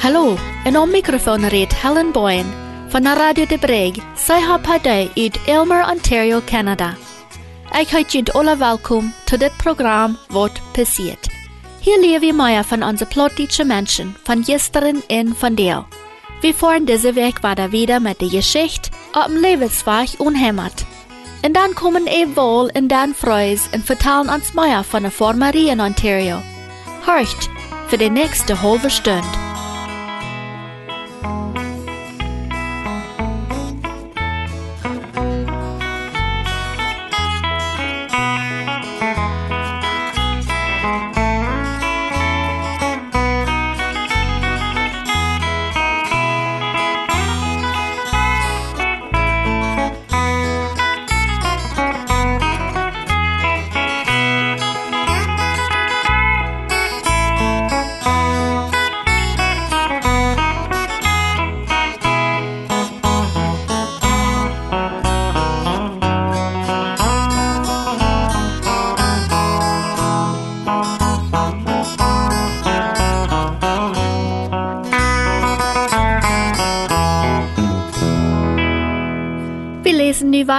Hallo, en om microfoon reed Helen Boyen van de Radio de Breg. Zij har partij uit Elmer, Ontario, Canada. Ik heet jullie alle welkom tot dit programma Wat passiert. Hier leer wir mehr von onze plottische Menschen, von gestern en von der. Wir fahren diese Weg weiter wieder mit der Geschichte auf dem Lebensweg unheimat. Und dann kommen wir wohl in dan Freus und vertellen uns mehr von der Formerie in Ontario. Horcht für die nächste halbe Stunde.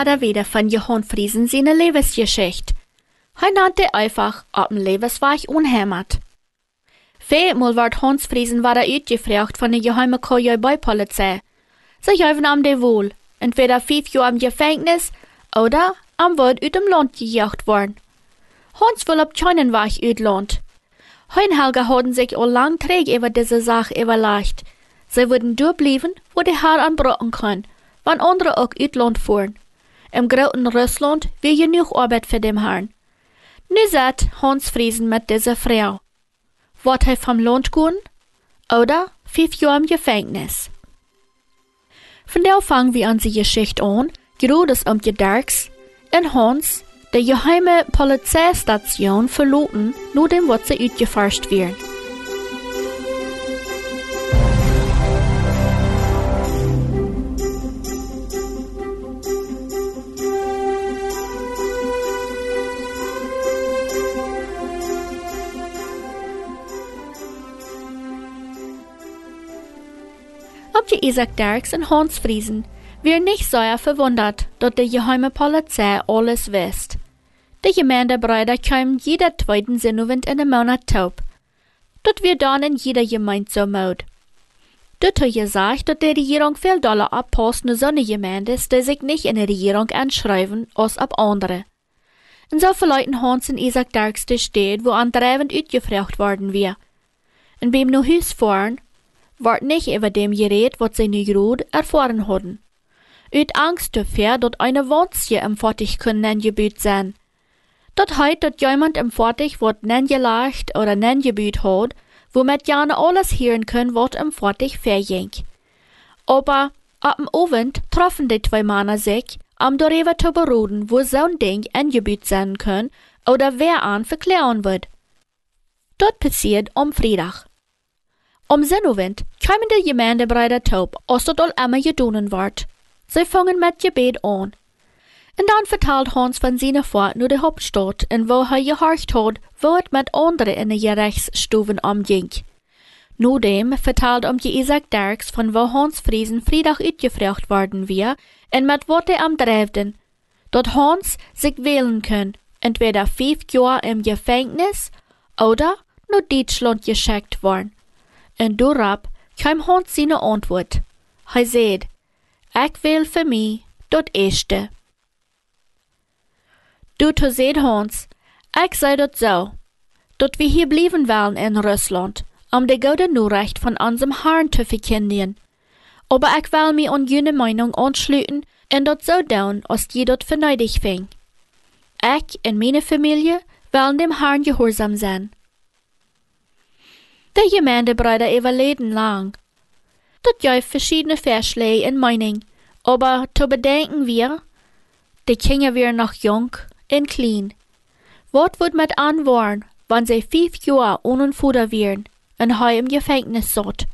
Weiter wieder von Johann Friesen seine Lebensgeschichte. Er nannte einfach auf dem Lebensweg unheimat. Viermal wird Hans Friesen weiter uitgefragt von der geheimen Polizei. Sie geben ihm de wohl, entweder fünf Jahre im Gefängnis oder am wird uit dem Land gejagt worden. Hans will auf keinen Weg uitland. Hein Helga haben sich all lang träg über diese Sache überlegt. Sie würden durchbleiben, wo die Herr anbrochen kann, wann andere auch uitland fuhren. Im großen Russland wie genug Arbeit für dem Herrn. Nu zat Hans Friesen mit dieser Frau. Wird er vom Land gehen? Oder fünf Jahre im Gefängnis? Von der fangen wir an die Geschichte an, gerade um die Darks, in Hans, der geheime Polizeistation verloten, nur dem, was sie werden. Ob die Isaac Derks und Hans Friesen wir nicht sehr verwundert, dass die geheime Polizei alles wisst. Die Gemeindebräuder kamen jeder zweiten Sinnowend in den Monat taub. Dort wir dann in jeder Gemeinde so maud. Dort hat gesagt, dass die Regierung viel Dollar abpasst nur so eine Gemeinde, die sich nicht in der Regierung anschreiben, als ab andere. Und so verleuten Hans und Isaac Derks die Stadt, wo andrewend uitgefragt worden wir. Und beim nu Hus fahren, wordt nicht über dem geredet, was sie nu gerade erfahren hadden. Uit Angst dafür, dat eine Wonstje im Fortig können nengebüt sein. Dat heit, dat jemand im Fortig wat nengeleicht oder nengebüt hat, womit jane alles hören können, wat im Fortig verging. Aber ab dem Abend troffen die zwei Männer sich, am darüber zu beroden, wo so ein Ding angebüt sein können oder wer an verklären wird. Dort passiert am Freitag. Om Sinnowend kamen de Gemeindebreider taub, als dat al immer gedonen wordt. Sie fangen mit Gebet an. Und dann vertelt Hans von seiner Fahrt nur der Hauptstadt, in wo er gehorcht hat, wo es mit anderen in den Gerichtsstufen umging. Nudem vertelt um die Isaac Derks, von wo Hans Friesen Freitag uitgefragt worden wir, und mit wat am dreiften, dort Hans sich wählen kann, entweder fünf Jahre im Gefängnis oder nur Deutschland geschickt worden. Und dorab kam Hans seine Antwort. Er sagt, ich will für mich das Erste. Du seht Hans, ich sei dat so, dat wir hier blieben wollen in Russland, um die gute Nachricht von unserem Herrn zu verkündigen. Aber ich will mir an jene Meinung anschließen und dat so tun, als je dat verneidig fing. Ich und meine Familie wollen dem Herrn gehorsam sein. De Gemeindebräuder überleden lang. Dat gibt verschiedene Vorschläge in Meinung, aber zu bedenken wir, die Kinder wir noch jung und klein. Was wird mit anwarn, wenn sie fünf Jahre ohne Futter wären en hij im Gefängnis zat.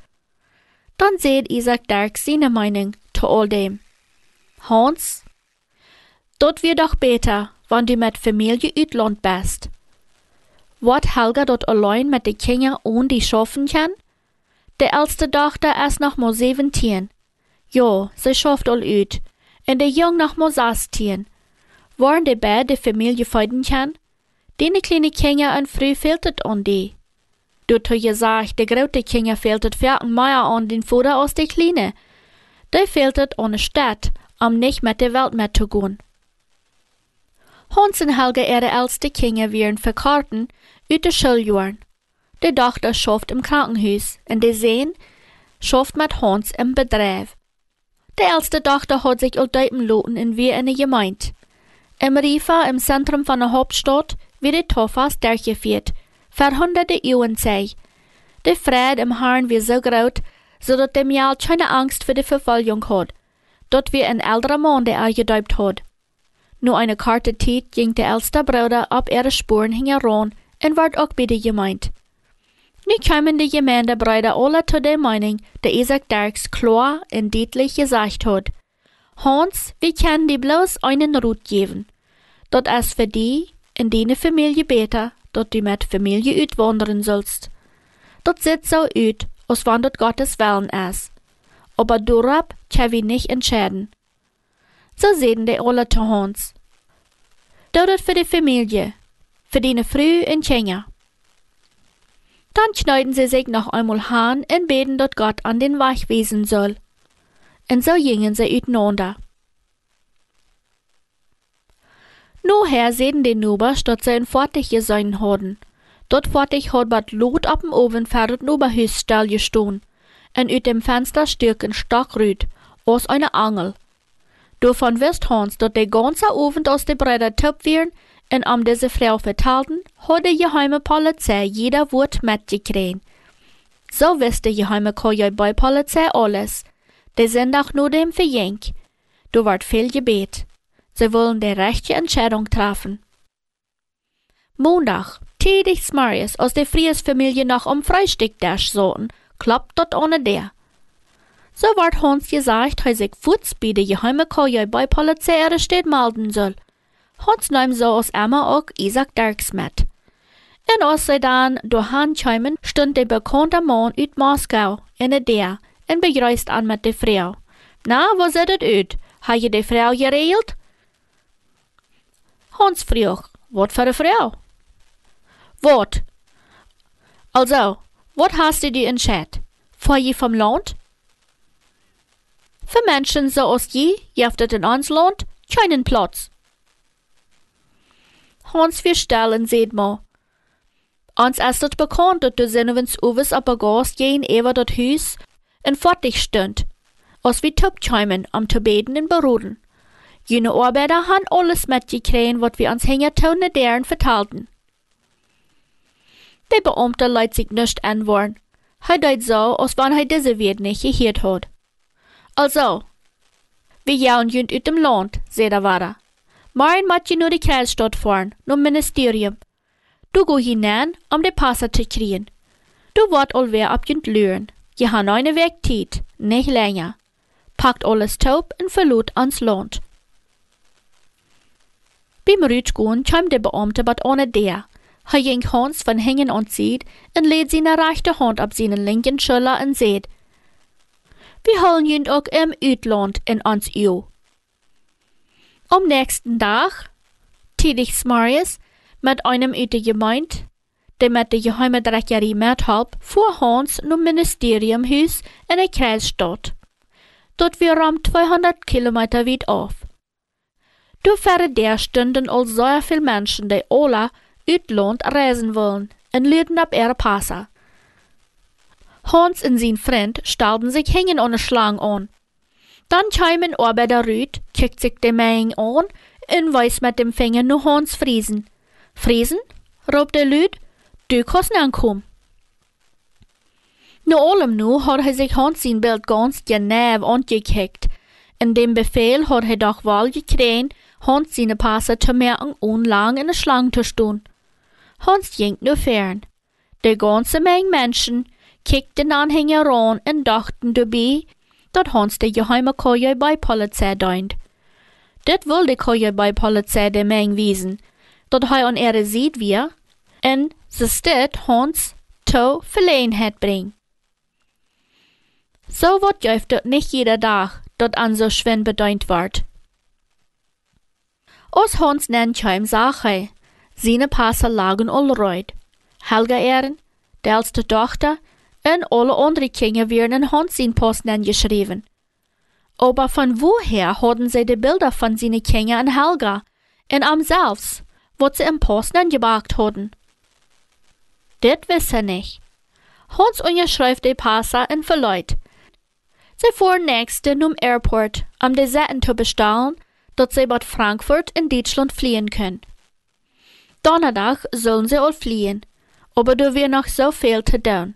Dann seht Isaac Dirk seine Meinung zu all dem. Hans, dort wird doch besser, wann du mit Familie Utland bist. Wat Helga dort allein mit de Kinder und die schaffen kann? De älteste Tochter ist noch mal 17. Ja, sie schafft all ut. Und de Jung noch mal 16. Waren de beide de Familie feiden kann? Dene kleine Kinder und früh fehlt es an die. Du hast gesagt, de grote Kinder fehlt es vierten mehr an den Vater aus de kleine. De fehlt es an de Stadt, um nicht mit der Welt mehr und Helga, ihre älteste Kinder, werden verkarten uit de Schuljahren. De Tochter schafft im Krankenhaus und de Sohn schafft mit Hans im Bedrijf. De älteste Tochter hat sich al duipen loten in wie eine Gemeinde. Im Rifa, im Zentrum von der Hauptstadt, wird die Toffas durchgeführt, für hunderte Jahren sei. Der Fried im Herrn wird so groß, so dass der Mial keine Angst für die Verfolgung hat. Dort wie ein älterer Mann, der er gedäubt hat. Nur eine karte Zeit ging der älteste Bruder ab ihre Spuren heran und ward auch bei der Gemeinde. Nu kamen die Gemeindebräuder alle zu der Meinung, der Isaac Darks klar und deutlich gesagt hat. Hans, wir können dir bloß einen Rut geben. Dort ist für die in deine Familie besser, dort du mit Familie utwandern sollst. Dort sieht so ut, als wann dort Gottes Willen ist. Aber durab kann wir nicht entscheiden. So sehen die alle zu Hans. Dort für die Familie, für deine Früh und Kinder. Dann schneiden sie sich noch einmal Hahn und beten dort Gott an den Weich wesen soll. Und so gingen sie uteinander. Noher sehen die Nuber, statt sie in fertig gesein haben. Dort fertig hat bat Lot ab dem Oven für das Nuberhüsstall gestohn. Und ut dem Fenster stürken Stockrüt, aus einer Angel. Davon wirst Hans, dort der ganze Ofen aus de Bretter töpf werden, und um diese Frau vertelten, hat die geheime Polizei jeder Wort mitgekriegt. So wusste die geheime Koje bei Polizei alles. Die sind auch nur dem verjenk. Du ward viel gebet. Sie wollen die rechte Entscheidung treffen. Montag, tätig Marius aus der Fries-Familie noch um Frühstück dash sollten, klappt dort ohne der. So ward Hans gesagt, er sich futz bei der geheime Koje bei Polizei arrestiert melden soll. Hans nahm so aus Emma auch Isaac Dirks mit. En als zij dan doorheen kwamen, stond de bekende man uit Moskau in de deur en begrüßt an met de vrouw. Na, was zit het uit? Ha je de vrouw geregeld? Hans vroeg, wat voor een vrouw? Wat? Also, wat hast du dir entschieden? Vor je vom Land? Für Menschen so als je, in ons Land, keinen Platz. Hans wir stellen seht mal. Ons ist het bekannt, dat de zinnewens overs op een gast jeen ever dat huis en fertig stund, als wir tupcheimen om te beden en beroden. Jene Arbeiter han alles mitgekregen, wat wir uns hänger tone deren vertalten. Der Beamte leidt sich nicht anworn. Hij deed so, als wann hij diese Wert nicht gehört hat. Also, wir jauen jünd ut dem Land, seht er weiter. Maar moet je nur die Kreisstadt fahren, nur Ministerium. Du go hinein, um de Passer zu kriegen. Du wart alweer ab jent Lüren. Je han eine Weg Zeit, nicht länger. Packt alles taub und verlot ans Land. Beim Rütschgehen kam der Beamte bat ohne der. Er ging Hans von Hängen und zieht und lädt seine rechte Hand ab seinen linken Schulter und seht, wir holen ihn auch im Utland in ans Ehe. Am nächsten Tag, tätig Marius, mit einem uit de der mit der geheime Dreckerie mithalb, fuhr Hans zum Ministeriumhuis in der Kreisstadt. Dort wir ram 200 Kilometer weit auf. Du fähre der stunden all so viel Menschen, die alle Utland reisen wollen, und lüden ab ihre Passer. Hans und sein Freund stellten sich hängen ohne Schlang an. Dann kamen Arbeiter Rüd, kickt sich die Menge an und weiß mit dem Finger nur Hans Friesen. Friesen, roept de Lüd, du kannst ankommen. Nu allem nu hat er sich Hans sein Bild ganz genau angekickt. In dem Befehl hat er doch wohl gekriegt, Hans seine Passe zu merken und lang in der Schlange zu stehen. Hans ging nur fern. Der ganze Menge Menschen, kickten Anhänger an und dachten dabei, dat Hans de geheime Koje bei Polizei deint. Dit wil de Koje bei Polizei de Meng wiesen, dat hij an ihre sieht wir, en ze stit Hans to Verlegenheit bring. So wird juist dat nicht jeder Tag, dat an so schwen bedeint wird. Os Hans nen chuim Sache, seine Passer lagen all reut. Helga Ehren, de älteste Tochter, en alle andere Kinder werden in Hans sin Posten geschrieben. Aber von woher hatten sie die Bilder von seinen Kindern an Helga und am selbst, wo sie im Posten gebracht hatten? Dit wisse nicht. Hans unterschreibt die Passer in verleut. Sie fuhren nächste um Airport, um die Seiten zu bestellen, dat sie bad Frankfurt in Deutschland fliehen können. Donnerdag sollen sie all fliehen, aber du wir noch so viel zu tun.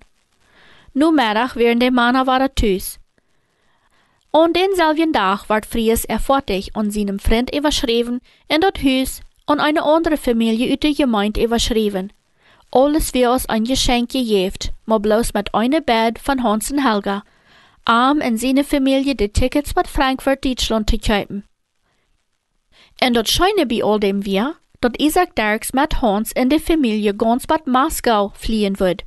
Nu middag werden die Männer waren thuis. Und denselben Tag ward Fries er fertig und seinem Freund überschrieben in dat Haus und eine andere Familie der Gemeinde überschrieben. Alles wie aus ein Geschenk gegeben, maar bloß mit einer Bed von Hans und Helga, arm in seine Familie die Tickets mit Frankfurt, Deutschland zu kaufen. En dat scheine bei all dem wir, dat Isaac Dirks mit Hans in die Familie ganz bad Moskau fliehen wird.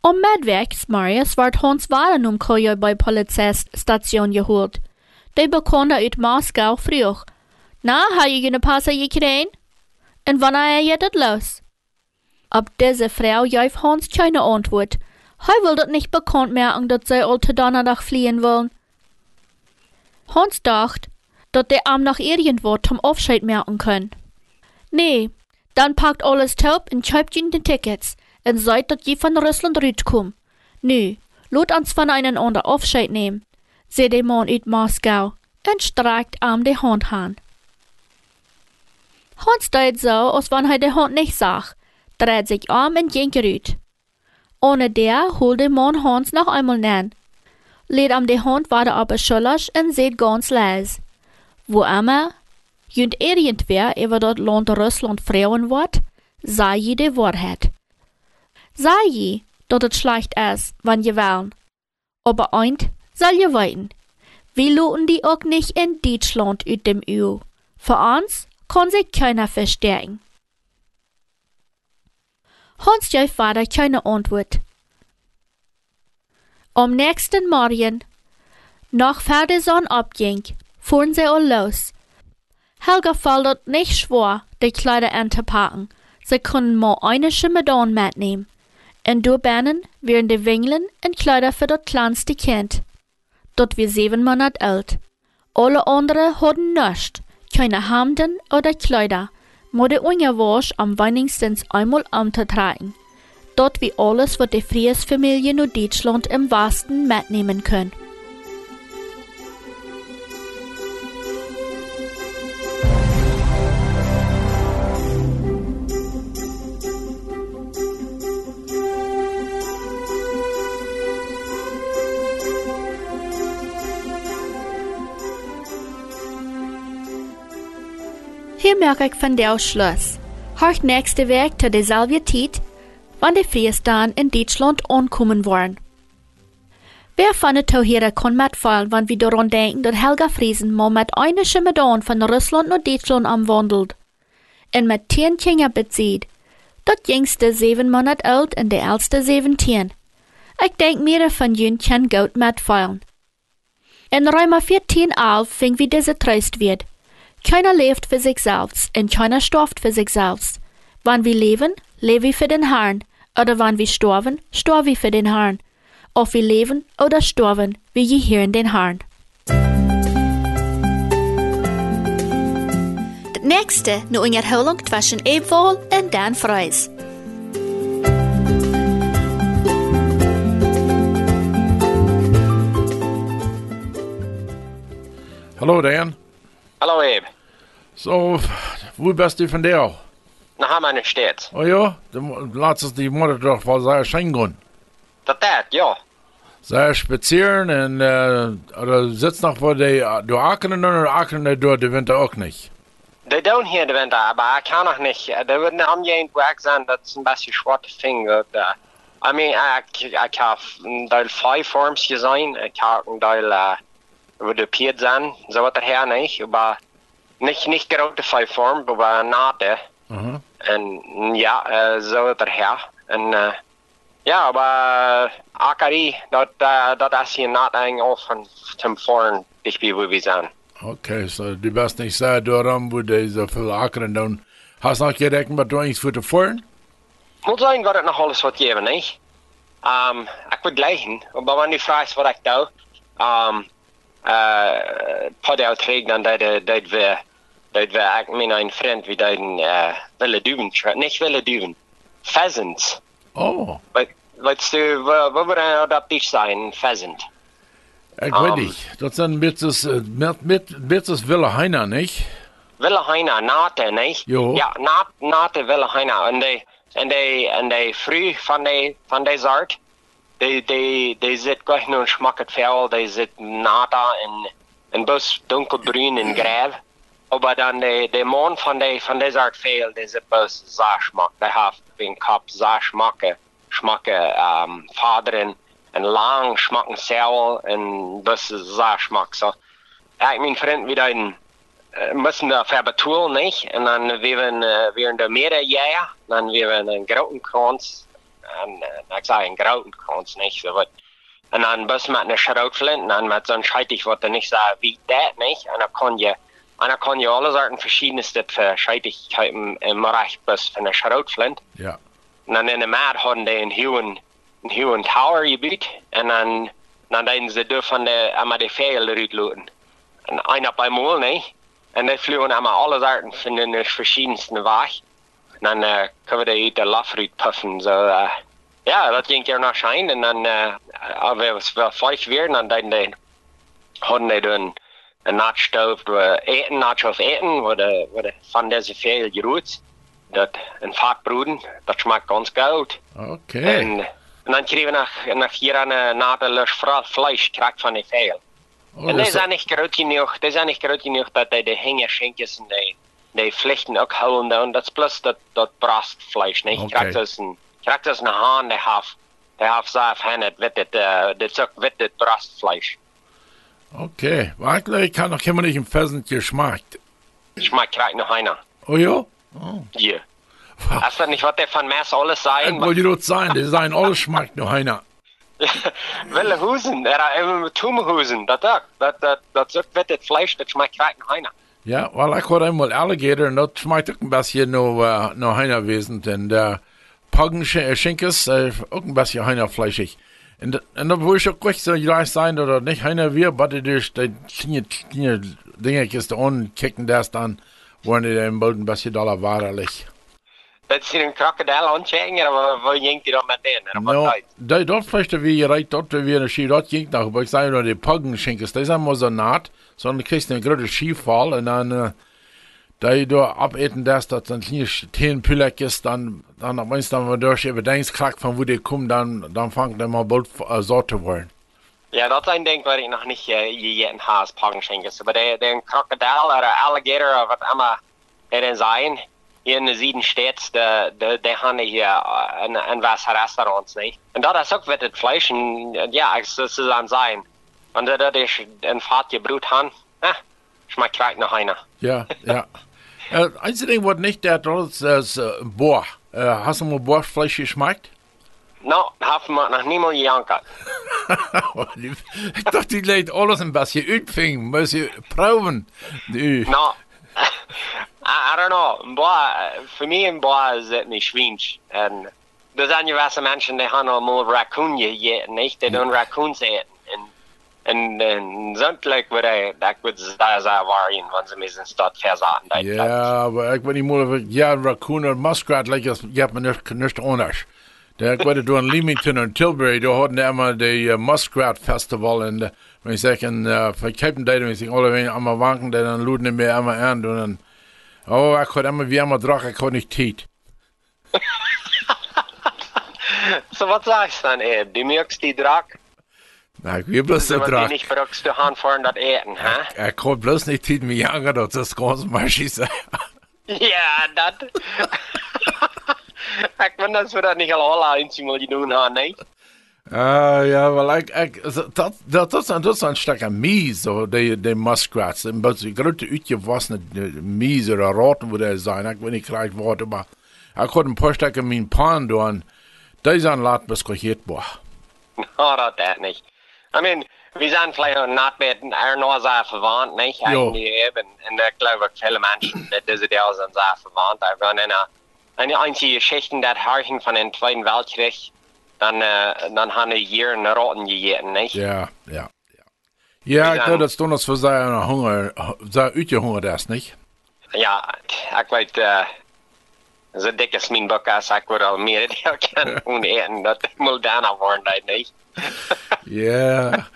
Om medwegs Marius ward Hans waren um Koje bei Polizeistation geholt. De bekonde uit Moskau vroeg. Na, ha je eine Passe gekregen? En wanneer je dat los? Ab diese Frau gaf Hans keine Antwort. Hij will dat nicht bekannt merken, dat zij al te Donnerdag fliehen wollen. Hans dacht, dat der am noch irgendwo zum Aufscheid merken können. Nee, dann packt alles taub und schreibt ihnen die Tickets und sagt, dass je von Russland rütkommt. Nö, lot uns von einen anderen Aufscheid nehmen, sagt der Mann uit Moskau und streicht am die Hand an. Hans deed so, als wenn er die Hand nicht sah, dreht sich um und ging gerüt. Ohne der holt der Mann Hans noch einmal nen. Lädt am die Hand weiter aber schuldig und seht ganz leise wo immer jünd irgendwer über dat Land Russland frauen wird, sei je die Wahrheit. Sei je, dat het schlecht is, wann je wollen. Aber eint soll je weiten. Wir looten die auch nicht in Deutschland ut dem EU. Für uns kann sich keiner verstärken. Hans gab Vater keine Antwort. Am nächsten Morgen, nach Ferdeson abging, fuhren sie all los. Helga fällt dort nicht schwer, die Kleider anzupacken. Sie können mal eine Schimmerdorn mitnehmen. Und durchbänden werden die Wingeln und Kleider für das kleinste Kind. Dort wir sieben Monate alt. Alle anderen hatten nichts, keine Hemden oder Kleider, nur die Unterwäsche am wenigstens einmal umzutragen. Dort wie alles, was die Fries-Familie nur Deutschland im Westen mitnehmen können. Hier merk ik van der Schluss. Hart nächste Weg zu derselben Zeit, wann die Friestan in Deutschland ankommen waren. Wer von den Tauhierer kann mitfallen, wenn wir daran denken, dass Helga Friesen mal mit einer Schimmerdon von Russland nach Deutschland amwandelt. Und mit zehn Kinder bezieht. Das jüngste sieben Monate alt und der älteste siebzehn. Ich denk mir von jün kann gut mitfallen. In Römer 14, 11 fing wie diese Tröst wird. Keiner lebt für sich selbst und keiner stirbt für sich selbst. Wann wir leben, leben wir für den Herrn, oder wann wir sterben, sterben wir für den Herrn. Ob wir leben oder sterben, wir gehören den Herrn. Das nächste, nur in Erholung zwischen Ebwohl und Dan Freus. Hallo Dan. Hallo Eb. So, wo bist du von der? Nach Hammer steht. Oh ja, dann lass es die Mutter doch sehr schön gehen. Das dat, ja. Sehr spazieren und, äh, oder sitzt noch vor der, du Akenen oder Akenen durch den Winter auch nicht? Die tun hier den Winter, aber ich kann noch nicht. Da wird eine Amjähn weg sein, das ist ein bisschen schwarze Finger. Da. I mean, ik, ik heb een deel vijf vorms gezien. Ik heb een deel uh, over de pied zijn, zo wat er her niet. Maar niet, niet grote vijf vorm, maar nate. Uh-huh. En ja, uh, zo wat er her. En uh, ja, maar akari, dat, uh, dat is je not eng of van ten voren dich wie we zijn. Okay, so du bist nicht sehr daran, wo die so viel Ackern dann. Hast du noch gedacht, was du eigentlich für die Fahren? Moet zijn wat het nog alles wat geven, niet? Um, ik wil gleichen, maar wanneer je vraagt wat ik doe, um, uh, terug dan dat, dat we, dat we, ik meen een vriend, wie dat uh, willen duwen, niet willen duwen, pheasants. Oh, Wat, wat du, wat wat wil dat dicht zijn, pheasant? ich weiß nicht. Das sind mit das, mit, mit, mit das Wille Heiner, nicht? Wille heina, nate, niet? Jo. Ja, nat, nate wille heina. En de, en de, en de früh van de, van de soort, de, de, de zit gleich nur schmacket fel, de zit nata en, en bus dunkelbruin en gräv. Aber dan de, de mon van de, van de soort fel, de zit bus zaschmak. De heeft een kap zaschmakke, schmakke, um, vaderen, en lang schmacken sel, en bus zaschmak. So, ja, ik mijn vriend wie een, äh, müssen da verbetoolen, nicht? Und dann wir wir während der Meere ja, dann wir einen grauen Kranz, und, äh, ich sage einen grauen Kranz, nicht? So was. Und dann bis mit einer Schrautflint, und dann mit so einem Scheitig, was du nicht sagen, wie das, nicht? Und dann kann je, und dann kann je alle Sorten verschiedenste Scheitigkeiten im Bereich bis für eine Schrautflint. Ja. Und dann in der Maat haben die einen hohen, einen hohen Tower gebaut, und dann, dann denken sie dürfen die, einmal die Fähel rütteln. Und einer bei Mal, nicht? En die vlogen allemaal alle arten van de verschiedenste weg. En dan uh, kunnen we die uit de lafruit puffen. So, uh, ja, dat ging er nog schijn. En dan, uh, als we wel vijf weer, dan deden die, hadden die dan een nachtstoof, waar eten, nachtstoof eten, waar de, waar de van deze veel geroet. Dat een vakbroeden, dat smaakt ganz goed. Okay. En, en dan kregen we nog, nog hier een nadelus vlees, krijg van die veel. Oh, En das die zijn niet groot genoeg, die zijn niet groot genoeg dat die de hingerschenkjes en die, die is plus dat, dat brastvlees, niet? Oké. Je krijgt dus een, je krijgt dus een haan, die heeft, die heeft zelf hen, het wit het, uh, dit is ook wit het brastvlees. okay. Eigentlich kann noch immer nicht im Pheasant geschmeckt. Schmeckt krijgt nog einer. Oh ja? Ja. Is dat niet wat die van mes alles Das zijn? wollte ich doch sein. Die sagen, alles schmeckt noch einer. Wille hoezen, er hebben we toemehoezen, dat ook. Dat, dat, dat is ook wit het vlees, dat schmeckt krijgt nog einer. Ja, weil ich hatte einmal Alligator und das schmeckt auch ein bisschen noch, äh, noch heiner wesen. Und der Poggenschenkes äh, auch ein bisschen heiner fleischig. Und, da- und da wo ich auch gleich so gleich sein oder nicht heiner wir, aber die durch die kleine, kleine Dinge ist da unten kicken das dann, wo die im Boden ein bisschen dollar wahrlich. Dat is hier een krokodil aanchecken, maar wat jinkt hij dan met in? En wat No, da, dort vielleicht wie gereicht, dort wie eine Ski, dort ging noch, aber ich sage nur, die Poggenschenkes, das ist einmal so naht, sondern du kriegst einen großen Skifall und dann, äh, da ich da abeten das, dass dann hier stehen Pülleck ist, dann, dann, wenn es dann mal durch überdenkst, klack von wo die kommen, dann, dann fangt er mal bald äh, Sorte wollen. Ja, dat is een ding waar ik nog niet uh, gegeten heb als poggenschenkers. Maar de, de krokodil of de alligator of wat allemaal erin zijn, hier in de Zieden States, de, de, die hebben hier uh, in, in Wasserrestaurants, niet? En dat is ook wit het vlees. En uh, ja, zo ze dan zijn. En dat dat is een vaatje brood han, eh, schmeckt krijgt nog einer. Ja, ja. äh, einzige was nicht der ist, ist äh, Bohr. Äh, hast du mal Bohrfleisch geschmeckt? Nou, hebben we nog niemand gejankerd. ich dachte, die lädt alles ein bisschen utfing, muss ich proben. Du. No, I, I don't know. Een boa, voor mij een boa is het niet schwinsch. En er zijn je wel mensen die gaan allemaal raccoon eten, niet? Die doen raccoons eten. En, en, en zondelijk wordt hij, dat wordt zeer, zeer waarin, want ze müssen stad verzaten. Ja, aber ich bin nicht mal, ja, Raccoon und Muskrat, like, das gibt mir nicht, nicht anders. Der wurde du in Leamington und Tilbury, da hatten die immer die uh, Muskrat Festival und uh, wenn ich sage, uh, verkaufen die, wenn ich sage, alle wenn einmal wanken, die dann luden die mir immer an und dann, oh, ich hatte immer wie immer drauf, ich hatte nicht Tiet. So wat sagst du dann, Eb? Du mögst die Drack? Na, ich will bloß der Wenn die Drack. nicht brauchst, du haben vorhin das eten, hä? Er kann bloß nicht Tiet mir jagen, das ist ganz maschig sein. Ja, dat. ik vind dat we dat niet al eens mal doen gaan, nee. Ah, ja, wel, ik, ik, dat, dat, dat, zijn, dat zijn stukken mies, zo, die, die muskrats. En wat die grote uitgewassene mies of roten worden zijn. Ik weet niet gelijk wat, maar ik had een paar in mijn pan doen. Die zijn laat beschikbaar. boah. No, dat dat niet. I mean, we zijn vielleicht not met er nog zo verwant, niet? Jo. Eigenlijk, en, en ik geloof ook viele mensen, dat deze deel zijn zo verwant. Er waren een, een einzige Geschichten, dat herging van den Tweiten Weltkrieg, dan, uh, dan haben wir hier een roten gegeten, niet? Ja, ja, ja. Ja, ik glaube, dat stond als voor zijn honger, zijn uitgehongerd is, niet? Ja, ik weet, uh, zo dik is mijn boek als ik wil al meer deel kan eten. Dat moet daarna worden, dat niet. Ja.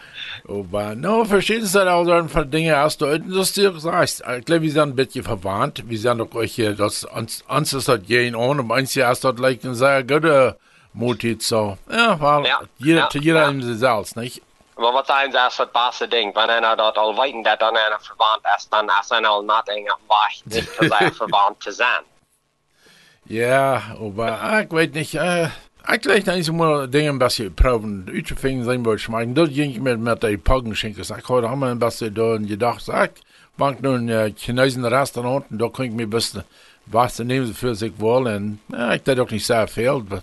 Aber, no, verstehen Sie auch dann von Dingen aus der Industrie sagst. Ich glaube, wir sind ein bisschen verwandt. Wir sind doch euch hier, das, uns, uns ist das gehen ohne, meinst du, erst dort like ein sehr guter Motiv, so. Ja, weil, Ja, jeder, ja, zu jeder ja. in sich selbst, nicht? Maar wat zijn ze als het beste ding? Wanneer er dat al weten dat dan een verwant is, dan is er al not een wacht niet te zijn verwant te zijn. Ja, aber, ah, ich weiß nicht, äh, ich glaube, da ist mal Dinge ein bisschen proben, uitgevinden zijn wil schmecken. Dat ging met, met die auch mal ein bisschen da und gedacht, sag, bank nun ein chinesischen Restaurant und da kann ich mir ein bisschen was nehmen für sich wollen. Und, ja, ich dachte auch nicht sehr viel, aber,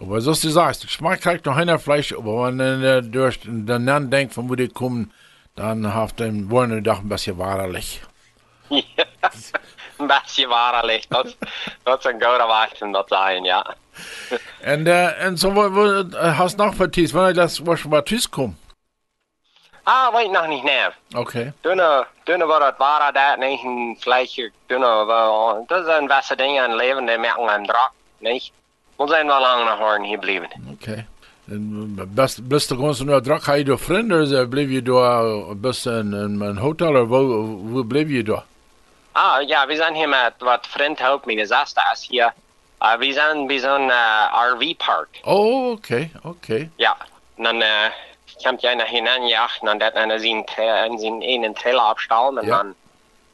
aber so ist die Sache. Der Geschmack noch einer Fleisch, aber wenn man äh, durch den Namen denkt, von wo die kommen, dann haft den wollen doch ein bisschen wahrlich. Een beetje waarlijk. Dat, dat is een goede wacht om dat zijn, ja. Und, äh, und so, wo, äh, hast noch vertieft, wenn ich das was tschüss kommen. Ah, weet nog niet neer. Okay. Dunne, dunne wat het waren dat niet een vleesje. Dunne, wel, dat zijn beste dingen in leven, die merken een drak, niet? We zijn wel lang naar horen hier blijven. Okay. En best, best gewoon naar drak, ga je door vrienden, bleef je door best in, in een hotel, of wo, bleef je door? Ah, ja, we zijn hier met wat vriend helpt me. Dat is hier. Uh, we zijn bij zo'n uh, RV-park. Oh, okay, okay. Ja, en dan uh, komt jij naar hineinjachten en dat en dan zien en zien een en trailer afstallen en Ja. dan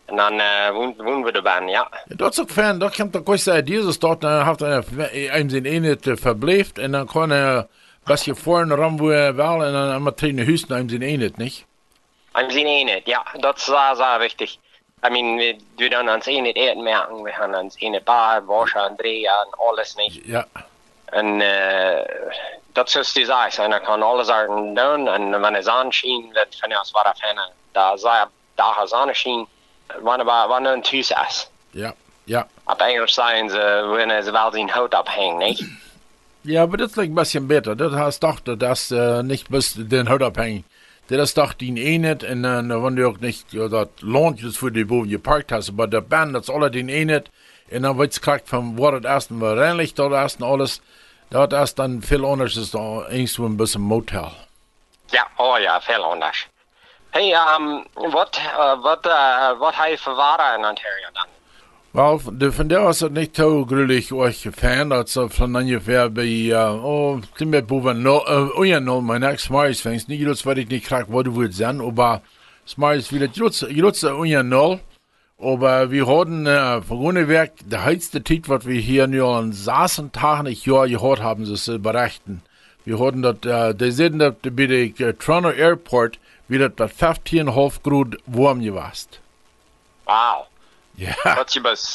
en dan uh, woon, woon we erbij, ja. Ja, is ook fijn, dat komt ook eens idee, dus dat dan heeft hij hem zijn ene te verbleeft, en dan kan hij best je voor en ram wo er wel, en dan maar trainen huis naar hem zijn ene, niet? En we zien een het, ja, dat is zeer, zeer wichtig. I mean, we, we doen ons een het eten merken, we gaan ons een het bar, draaien en alles niet. Ja, En uh, dat is zoals die zaak, en dan kan alles er doen, en wanneer zon schijnt, dat vind ik als wat afhangen. Daar zijn dagen zon schijnt, wanneer, wanneer een thuis is. ja, ja. Op Engels zijn ze, wanneer ze wel zien hout ophangen, niet? Ja, aber das liegt ein bisschen besser. Das heißt doch, dass äh, nicht bis den Haut abhängig. Das ist doch die Enet dann, äh, wenn du auch nicht, ja, das lohnt es für die, wo du geparkt hast, aber der Band, das alle die Enet und dann wird's gesagt, vom wo das ersten war reinlich, dort ersten alles, dort erst dann viel anders ist da irgendwo ein bisschen Motel. Ja, oh ja, veel anders. Hey, um, wat, uh, wat, uh, wat heb je voor waren in Ontario dan? Van daar was het niet zo gruwelijk euch dat ze van ungefähr bij, uh, oh, sind wir boven no, uh, oh ja, no, mein ex Smiles nicht jetzt weiß ich nicht krank, wo du willst sein, aber Smiles wieder, jetzt, jetzt, oh ja, no, aber wir hatten, äh, von Werk, der heißte Tit, was wir hier nur an saßen Tagen, ich ja, gehört haben, sie es berichten. Wir hatten dort, äh, die sind dort bei der äh, Toronto Airport, wieder bei 15,5 Grad warm gewesen. Wow, Ja. dat is best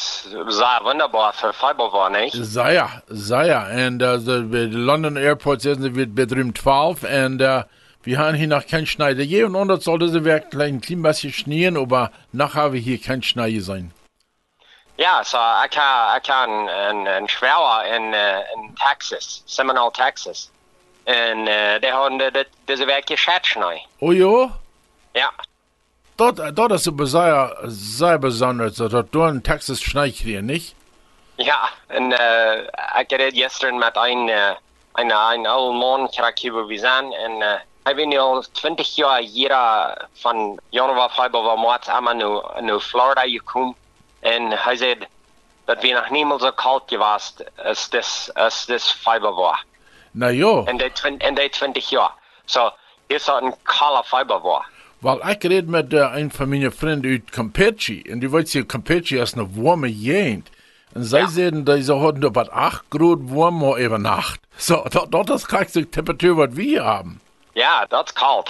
zeer wunderbaar voor Fiberwar, niet? Sehr, sehr. Und uh, the, the London Airport sind sie wird bedrüben 12 und uh, wir haben hier noch kein Schnee. Der jeden Monat sollte sie wirklich ein klein bisschen schneien, aber nachher haben wir hier kein Schnee sein. Ja, so ga een, een, een schwouwer in, uh, in Texas, Seminole, Texas. En uh, die de, deze week geschätzt, Oh ja? Ja, Dort, dort ist es sehr, sehr besonders, dass dort in Texas Schnee kriegen, nicht? ja. En uh, ik had gisteren met een, uh, een, een oude man gekeken waar we zijn. En uh, hij weet nu al 20 jaar jeder van Januar, Februar, Maart allemaal naar, naar Florida gekomen. En hij zei dat we nog niemals zo koud geweest als dit, als dit Februar. Na ja, in die 20 jaar. So, hier is een kale Fiberwar. Weil ich red mit uh, einem von meinen Freunden aus Campeche und die weiß ja, Campeche ist eine warme Gegend. Und sie Ja. sehen, diese hatten da was 8 Grad warm über Nacht. So, dort, dort das du die Temperatur, was wir hier haben. Ja, that's kalt.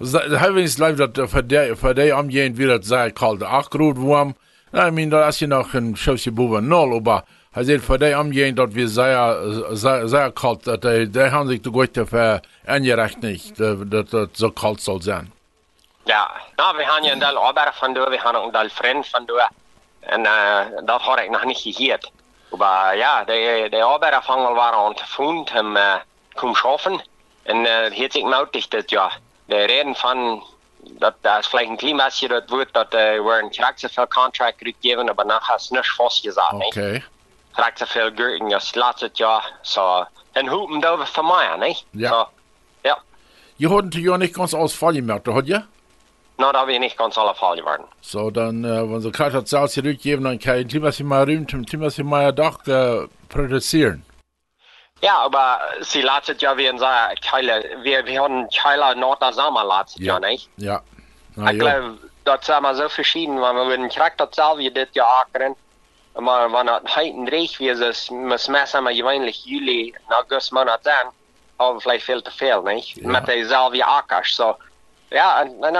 Da habe ich leid, dass für die, für die umgehend wieder sehr kalt, 8 Grad warm. I mean, da ist ja noch ein Schussje boven null, aber hij sagt, für die umgehend, dass wir sehr, sehr, sehr kalt, dass die, die haben sich die Gute für angerechnet, dass das so kalt soll sein. Ja, nou, we gaan je een deel arbeid van doen, we gaan ook een deel vriend van doen. En uh, dat had ik nog niet gehoord. Maar ja, de, de arbeider van wel waren het voet hem uh, komen schaffen. En uh, het heeft zich nodig dat ja, de reden van dat dat is vielleicht een klein beetje dat wordt dat uh, we een krijgt zoveel contract gegeven, maar nachher is niks vastgezet. niet? Okay. zoveel gurken als laatste jaar. Zo, en hem dat voor mij, niet? Ja. Zo, ja. Hatten die ja nicht ganz ausfallen gemerkt, hat ja? Nou, dat we niet ganz alle Fall geworden. So, dann, äh, wenn sie hat, Salz zurückgeben, dann kann ich sie mal rühmen, sie mal doch äh, produzieren. Ja, aber sie lassen ja wie in seiner Keile, wir, wir haben Keile Nord- Sommer lassen ja. nicht? Ja. Na ich ja. glaube, das ist immer so verschieden, weil wir würden direkt das selbe das Jahr ackern. Aber wenn es heute reich wie es messen wir gewöhnlich Juli, August Monat sein, aber vielleicht viel zu viel, nicht? Ja. Mit derselben Acker, so. Ja, und, und,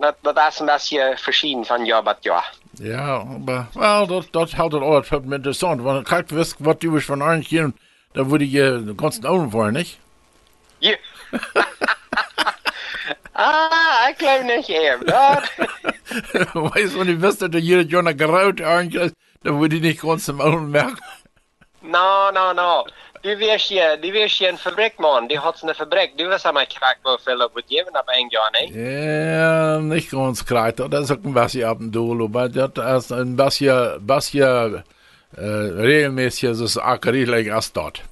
das, das ist ein bisschen verschieden von Jahr zu Jahr. Ja, aber, well, das, das hält das alles für interessant. Wenn du kalt wisst, was du bist von Orange hier, dann würde ich äh, den ganzen Augen fahren, nicht? Ja. ah, ich glaube nicht eben. Weißt du, wenn du wisst, dass Jahr eine graute Orange ist, dann würde ich nicht ganz im Augen merken. No, no, no. Du wirst hier, du wirst hier eine Fabrik machen. Du hast eine Fabrik. Du wirst einmal krank, wo viel wird geben, aber ein Jahr nicht. Ja, nicht ganz kalt. Das ist auch ein bisschen ab und zu, aber das ist ein bisschen, bisschen äh, regelmäßig das Acrylik als dort.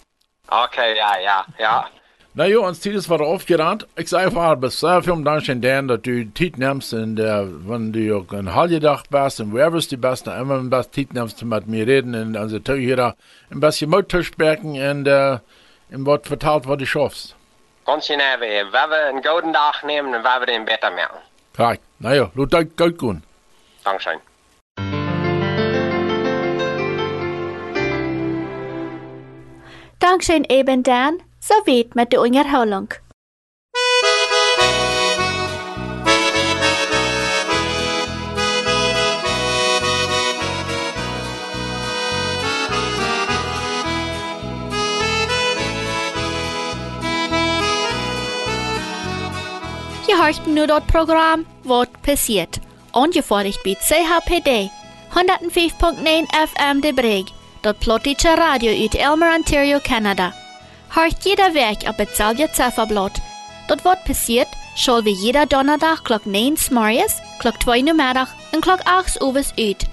Okay, ja, ja, ja. Na jo, ons tijd is wat aufgerannt. Ik zei van, bis sehr vielen Dank an Dan, dat du tijd nimmst en der, wenn du ook een halve dag bist en wherever du bist, dan immer een beetje tijd nimmst met mir reden en onze toe hier een beetje moed te spreken en, uh, en wat vertelt wat du schaffst. Ganz genau, wir werden einen guten Tag nehmen und wir den besser machen. Kijk, na jo, laat dat goed gaan. Dankeschön. Dankeschön eben Dan, so weit mit der Unterholung. Je horchten nu dat Programm Wat passiert. Ongefordert bei CHPD 105.9 FM de Breg, dat plotische Radio uit Elmer, Ontario, Canada. Hört jeder Werk op hetzelfde Zifferblatt. Dat wat passiert, soll wir jeder Donnerdag klok 9 morgens, klok 2 namiddag en klok 8 overs uit.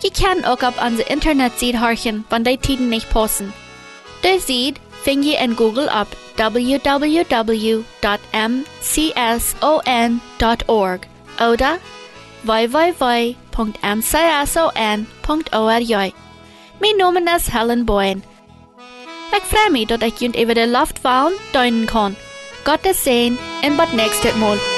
Je kan ook op onze internetsite horchen, wann die tiden nicht passen. De Seed vind je in Google op www.mcson.org oder www.mcson.org. Mijn naam is Helen Boyen. Ik freue mich, dat ik jullie over de Luftwahlen deuten kan. Gottes Segen en tot nächstes Mal.